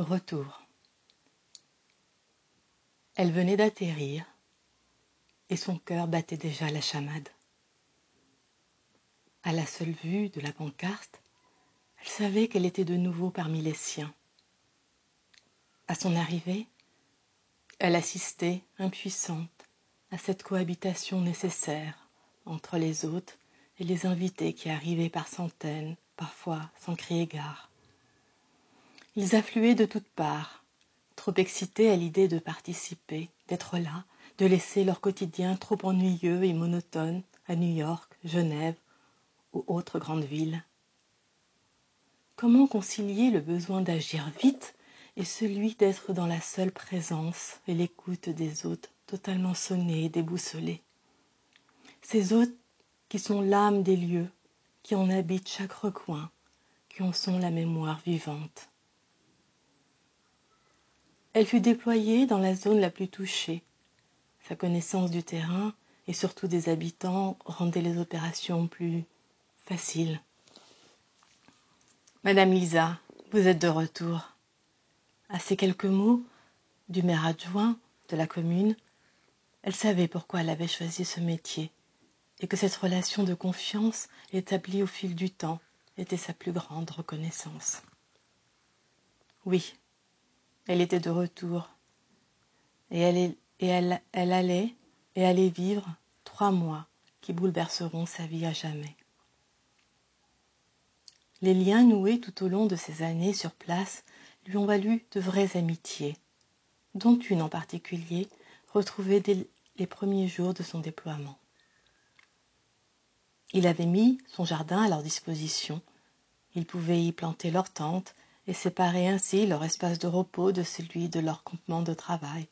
Retour. Elle venait d'atterrir et son cœur battait déjà la chamade. À la seule vue de la pancarte, elle savait qu'elle était de nouveau parmi les siens. À son arrivée, elle assistait, impuissante, à cette cohabitation nécessaire entre les hôtes et les invités qui arrivaient par centaines, parfois sans crier gare. Ils affluaient de toutes parts, trop excités à l'idée de participer, d'être là, de laisser leur quotidien trop ennuyeux et monotone à New York, Genève ou autres grandes villes. Comment concilier le besoin d'agir vite et celui d'être dans la seule présence et l'écoute des hôtes totalement sonnés et déboussolés? Ces hôtes qui sont l'âme des lieux, qui en habitent chaque recoin, qui en sont la mémoire vivante. Elle fut déployée dans la zone la plus touchée. Sa connaissance du terrain et surtout des habitants rendait les opérations plus faciles. Madame Lisa, vous êtes de retour. À ces quelques mots du maire adjoint de la commune, elle savait pourquoi elle avait choisi ce métier et que cette relation de confiance établie au fil du temps était sa plus grande reconnaissance. Oui, elle était de retour. Et elle, allait et allait vivre trois mois qui bouleverseront sa vie à jamais. Les liens noués tout au long de ces années sur place lui ont valu de vraies amitiés, dont une en particulier retrouvée dès les premiers jours de son déploiement. Il avait mis son jardin à leur disposition. Ils pouvaient y planter leur tente et séparer ainsi leur espace de repos de celui de leur campement de travail,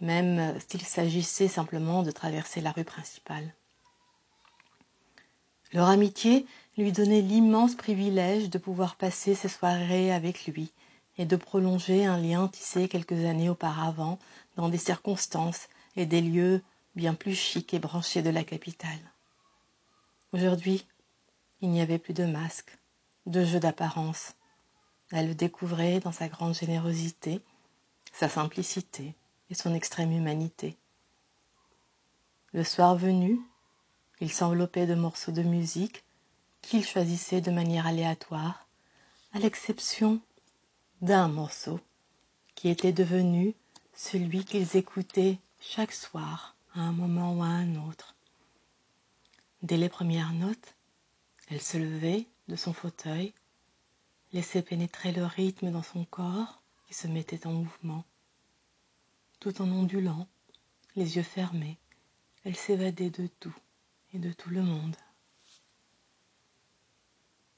même s'il s'agissait simplement de traverser la rue principale. Leur amitié lui donnait l'immense privilège de pouvoir passer ses soirées avec lui et de prolonger un lien tissé quelques années auparavant dans des circonstances et des lieux bien plus chics et branchés de la capitale. Aujourd'hui, il n'y avait plus de masques, de jeux d'apparence, elle le découvrait dans sa grande générosité, sa simplicité et son extrême humanité. Le soir venu, il s'enveloppait de morceaux de musique qu'il choisissait de manière aléatoire, à l'exception d'un morceau qui était devenu celui qu'ils écoutaient chaque soir à un moment ou à un autre. Dès les premières notes, elle se levait de son fauteuil laissait pénétrer le rythme dans son corps qui se mettait en mouvement. Tout en ondulant, les yeux fermés, elle s'évadait de tout et de tout le monde.